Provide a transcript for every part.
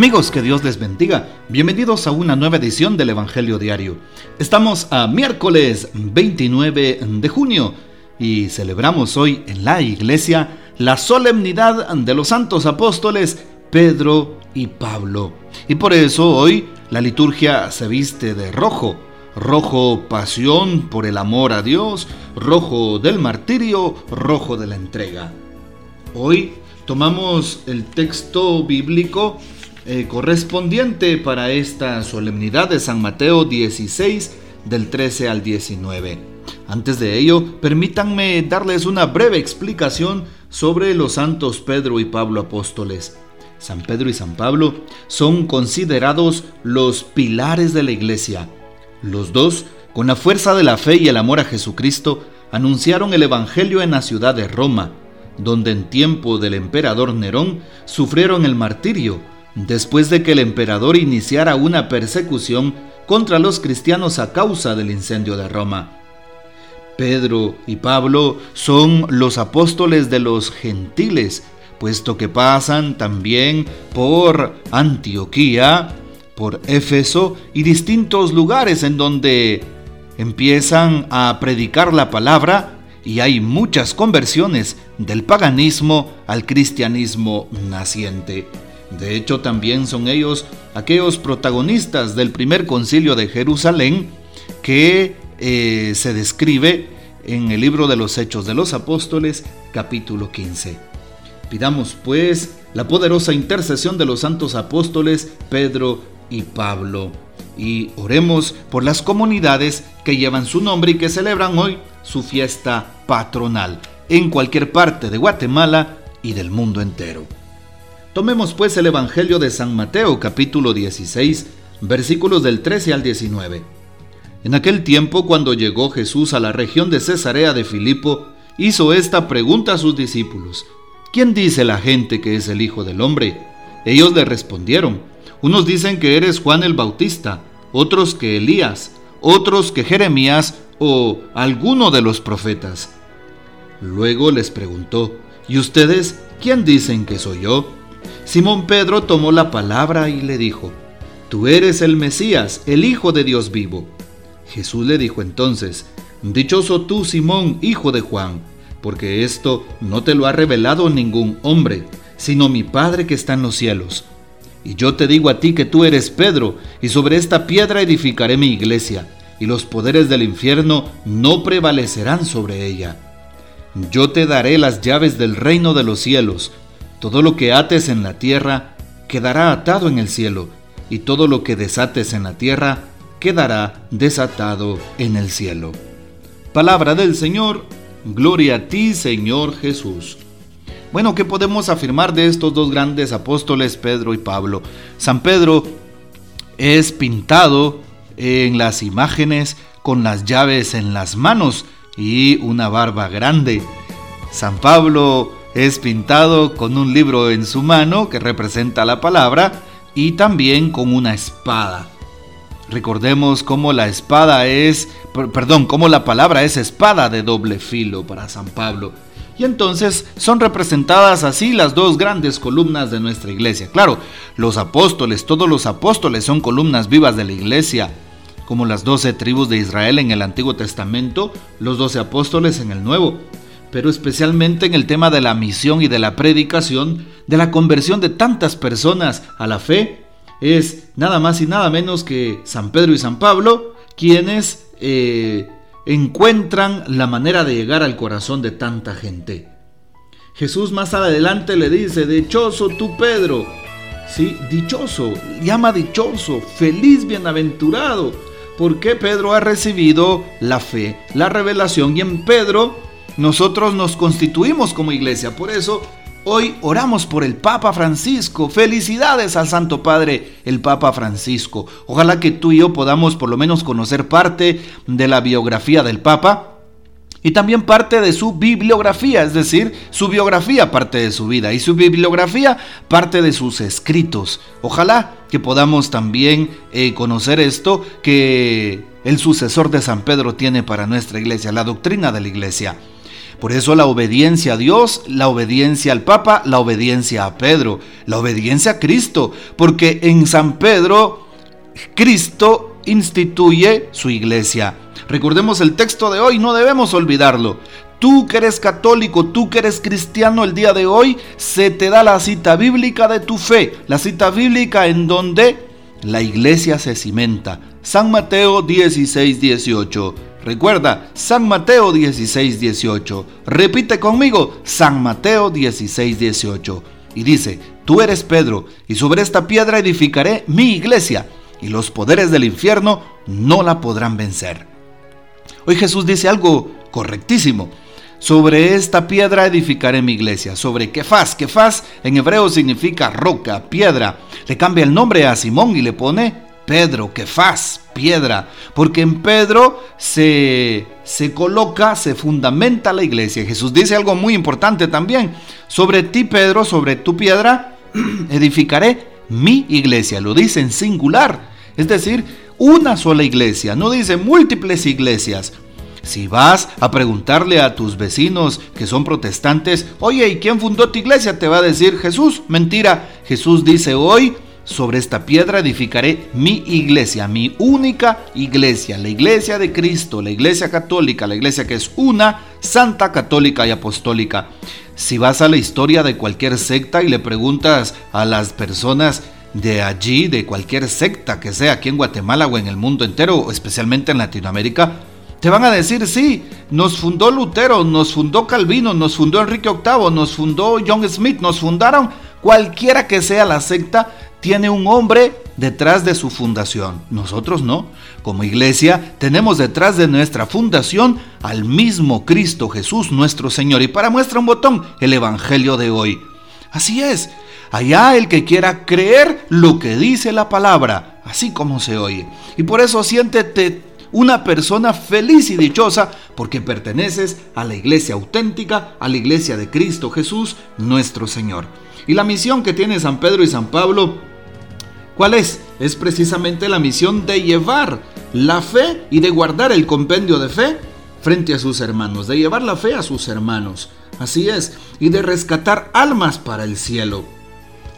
Amigos, que Dios les bendiga. Bienvenidos a una nueva edición del Evangelio Diario. Estamos a miércoles 29 de junio y celebramos hoy en la iglesia la solemnidad de los santos apóstoles Pedro y Pablo. Y por eso hoy la liturgia se viste de rojo. Rojo pasión por el amor a Dios, rojo del martirio, rojo de la entrega. Hoy tomamos el texto bíblico eh, correspondiente para esta solemnidad de San Mateo 16 del 13 al 19. Antes de ello, permítanme darles una breve explicación sobre los santos Pedro y Pablo apóstoles. San Pedro y San Pablo son considerados los pilares de la iglesia. Los dos, con la fuerza de la fe y el amor a Jesucristo, anunciaron el Evangelio en la ciudad de Roma, donde en tiempo del emperador Nerón sufrieron el martirio, después de que el emperador iniciara una persecución contra los cristianos a causa del incendio de Roma. Pedro y Pablo son los apóstoles de los gentiles, puesto que pasan también por Antioquía, por Éfeso y distintos lugares en donde empiezan a predicar la palabra y hay muchas conversiones del paganismo al cristianismo naciente. De hecho, también son ellos aquellos protagonistas del primer concilio de Jerusalén que eh, se describe en el libro de los Hechos de los Apóstoles, capítulo 15. Pidamos pues la poderosa intercesión de los santos apóstoles Pedro y Pablo y oremos por las comunidades que llevan su nombre y que celebran hoy su fiesta patronal en cualquier parte de Guatemala y del mundo entero. Tomemos pues el Evangelio de San Mateo capítulo 16 versículos del 13 al 19. En aquel tiempo cuando llegó Jesús a la región de Cesarea de Filipo, hizo esta pregunta a sus discípulos. ¿Quién dice la gente que es el Hijo del Hombre? Ellos le respondieron, unos dicen que eres Juan el Bautista, otros que Elías, otros que Jeremías o alguno de los profetas. Luego les preguntó, ¿y ustedes quién dicen que soy yo? Simón Pedro tomó la palabra y le dijo, Tú eres el Mesías, el Hijo de Dios vivo. Jesús le dijo entonces, Dichoso tú, Simón, hijo de Juan, porque esto no te lo ha revelado ningún hombre, sino mi Padre que está en los cielos. Y yo te digo a ti que tú eres Pedro, y sobre esta piedra edificaré mi iglesia, y los poderes del infierno no prevalecerán sobre ella. Yo te daré las llaves del reino de los cielos. Todo lo que ates en la tierra quedará atado en el cielo, y todo lo que desates en la tierra quedará desatado en el cielo. Palabra del Señor, gloria a ti Señor Jesús. Bueno, ¿qué podemos afirmar de estos dos grandes apóstoles, Pedro y Pablo? San Pedro es pintado en las imágenes con las llaves en las manos y una barba grande. San Pablo es pintado con un libro en su mano que representa la palabra y también con una espada. Recordemos cómo la espada es, perdón, cómo la palabra es espada de doble filo para San Pablo. Y entonces son representadas así las dos grandes columnas de nuestra iglesia. Claro, los apóstoles, todos los apóstoles son columnas vivas de la iglesia, como las doce tribus de Israel en el Antiguo Testamento, los doce apóstoles en el Nuevo. Pero especialmente en el tema de la misión y de la predicación, de la conversión de tantas personas a la fe, es nada más y nada menos que San Pedro y San Pablo quienes eh, encuentran la manera de llegar al corazón de tanta gente. Jesús más adelante le dice, dichoso tú Pedro, sí, dichoso, llama dichoso, feliz, bienaventurado, porque Pedro ha recibido la fe, la revelación y en Pedro nosotros nos constituimos como iglesia. Por eso Hoy oramos por el Papa Francisco. Felicidades al Santo Padre, el Papa Francisco. Ojalá que tú y yo podamos por lo menos conocer parte de la biografía del Papa y también parte de su bibliografía, es decir, su biografía parte de su vida y su bibliografía parte de sus escritos. Ojalá que podamos también eh, conocer esto que el sucesor de San Pedro tiene para nuestra iglesia, la doctrina de la iglesia. Por eso la obediencia a Dios, la obediencia al Papa, la obediencia a Pedro, la obediencia a Cristo, porque en San Pedro Cristo instituye su iglesia. Recordemos el texto de hoy, no debemos olvidarlo. Tú que eres católico, tú que eres cristiano el día de hoy, se te da la cita bíblica de tu fe, la cita bíblica en donde la iglesia se cimenta. San Mateo 16, 18. Recuerda, San Mateo 16, 18. Repite conmigo, San Mateo 16, 18. Y dice, tú eres Pedro, y sobre esta piedra edificaré mi iglesia, y los poderes del infierno no la podrán vencer. Hoy Jesús dice algo correctísimo. Sobre esta piedra edificaré mi iglesia. Sobre Kefas. Kefas en hebreo significa roca, piedra. Le cambia el nombre a Simón y le pone Pedro, Kefas, piedra. Porque en Pedro se, se coloca, se fundamenta la iglesia. Jesús dice algo muy importante también. Sobre ti, Pedro, sobre tu piedra, edificaré mi iglesia. Lo dice en singular. Es decir, una sola iglesia. No dice múltiples iglesias. Si vas a preguntarle a tus vecinos que son protestantes, oye, ¿y quién fundó tu iglesia? Te va a decir Jesús. Mentira. Jesús dice hoy, sobre esta piedra edificaré mi iglesia, mi única iglesia, la iglesia de Cristo, la iglesia católica, la iglesia que es una, santa, católica y apostólica. Si vas a la historia de cualquier secta y le preguntas a las personas de allí, de cualquier secta que sea aquí en Guatemala o en el mundo entero, especialmente en Latinoamérica, te van a decir, sí, nos fundó Lutero, nos fundó Calvino, nos fundó Enrique VIII, nos fundó John Smith, nos fundaron cualquiera que sea la secta, tiene un hombre detrás de su fundación. Nosotros no. Como iglesia tenemos detrás de nuestra fundación al mismo Cristo Jesús nuestro Señor. Y para muestra un botón, el Evangelio de hoy. Así es. Allá el que quiera creer lo que dice la palabra, así como se oye. Y por eso siéntete una persona feliz y dichosa porque perteneces a la iglesia auténtica, a la iglesia de Cristo Jesús, nuestro Señor. Y la misión que tiene San Pedro y San Pablo, ¿cuál es? Es precisamente la misión de llevar la fe y de guardar el compendio de fe frente a sus hermanos, de llevar la fe a sus hermanos. Así es, y de rescatar almas para el cielo.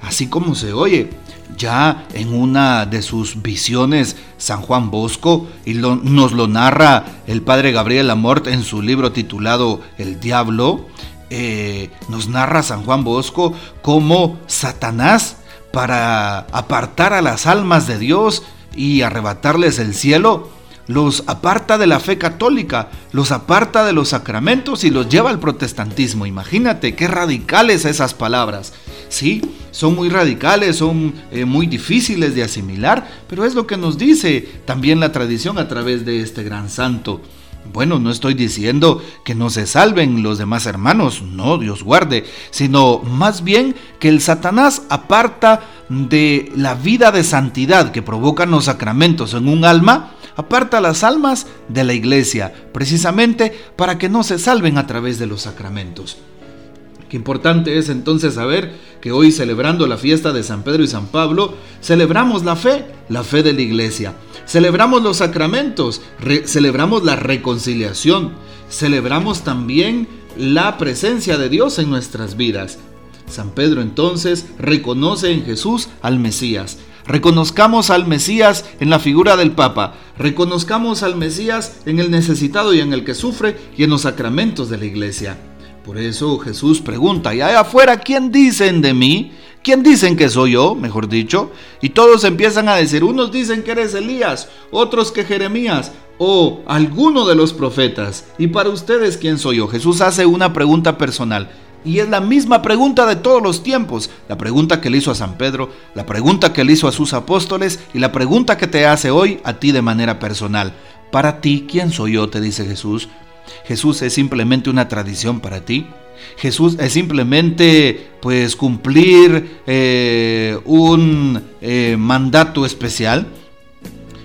Así como se oye, ya en una de sus visiones, San Juan Bosco, y nos lo narra el padre Gabriel Amort en su libro titulado El Diablo, eh, nos narra San Juan Bosco cómo Satanás, para apartar a las almas de Dios y arrebatarles el cielo, los aparta de la fe católica, los aparta de los sacramentos y los lleva al protestantismo. Imagínate qué radicales esas palabras. Sí, son muy radicales, son eh, muy difíciles de asimilar, pero es lo que nos dice también la tradición a través de este gran santo. Bueno, no estoy diciendo que no se salven los demás hermanos, no, Dios guarde, sino más bien que el Satanás aparta de la vida de santidad que provocan los sacramentos en un alma, aparta las almas de la iglesia, precisamente para que no se salven a través de los sacramentos. Qué importante es entonces saber que hoy celebrando la fiesta de San Pedro y San Pablo, celebramos la fe, la fe de la iglesia. Celebramos los sacramentos, celebramos la reconciliación, celebramos también la presencia de Dios en nuestras vidas. San Pedro entonces reconoce en Jesús al Mesías. Reconozcamos al Mesías en la figura del Papa. Reconozcamos al Mesías en el necesitado y en el que sufre y en los sacramentos de la iglesia. Por eso Jesús pregunta, ¿y allá afuera quién dicen de mí? ¿Quién dicen que soy yo, mejor dicho? Y todos empiezan a decir, unos dicen que eres Elías, otros que Jeremías o alguno de los profetas. ¿Y para ustedes quién soy yo? Jesús hace una pregunta personal. Y es la misma pregunta de todos los tiempos. La pregunta que le hizo a San Pedro, la pregunta que le hizo a sus apóstoles y la pregunta que te hace hoy a ti de manera personal. Para ti, ¿quién soy yo? te dice Jesús. Jesús es simplemente una tradición para ti. Jesús es simplemente pues cumplir eh, un eh, mandato especial.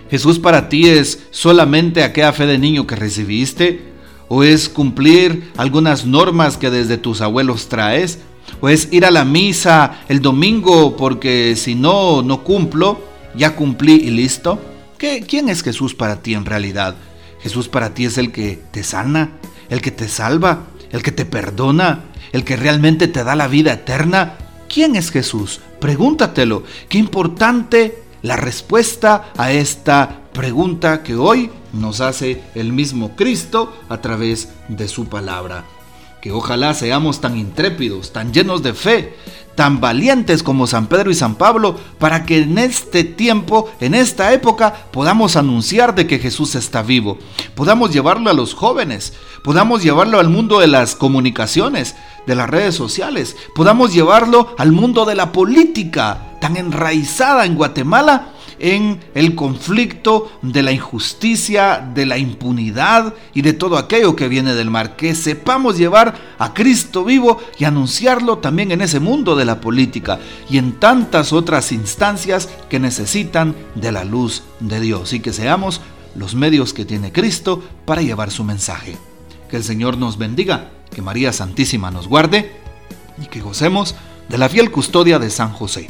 Jesús para ti es solamente aquella fe de niño que recibiste o es cumplir algunas normas que desde tus abuelos traes o es ir a la misa el domingo porque si no no cumplo ya cumplí y listo. ¿Qué, ¿Quién es Jesús para ti en realidad? Jesús para ti es el que te sana, el que te salva, el que te perdona, el que realmente te da la vida eterna. ¿Quién es Jesús? Pregúntatelo. Qué importante la respuesta a esta pregunta que hoy nos hace el mismo Cristo a través de su palabra. Que ojalá seamos tan intrépidos, tan llenos de fe, tan valientes como San Pedro y San Pablo, para que en este tiempo, en esta época, podamos anunciar de que Jesús está vivo, podamos llevarlo a los jóvenes, podamos llevarlo al mundo de las comunicaciones, de las redes sociales, podamos llevarlo al mundo de la política, tan enraizada en Guatemala, en el conflicto de la injusticia, de la impunidad y de todo aquello que viene del mar. Que sepamos llevar a Cristo vivo y anunciarlo también en ese mundo de la política y en tantas otras instancias que necesitan de la luz de Dios y que seamos los medios que tiene Cristo para llevar su mensaje. Que el Señor nos bendiga, que María Santísima nos guarde y que gocemos de la fiel custodia de San José.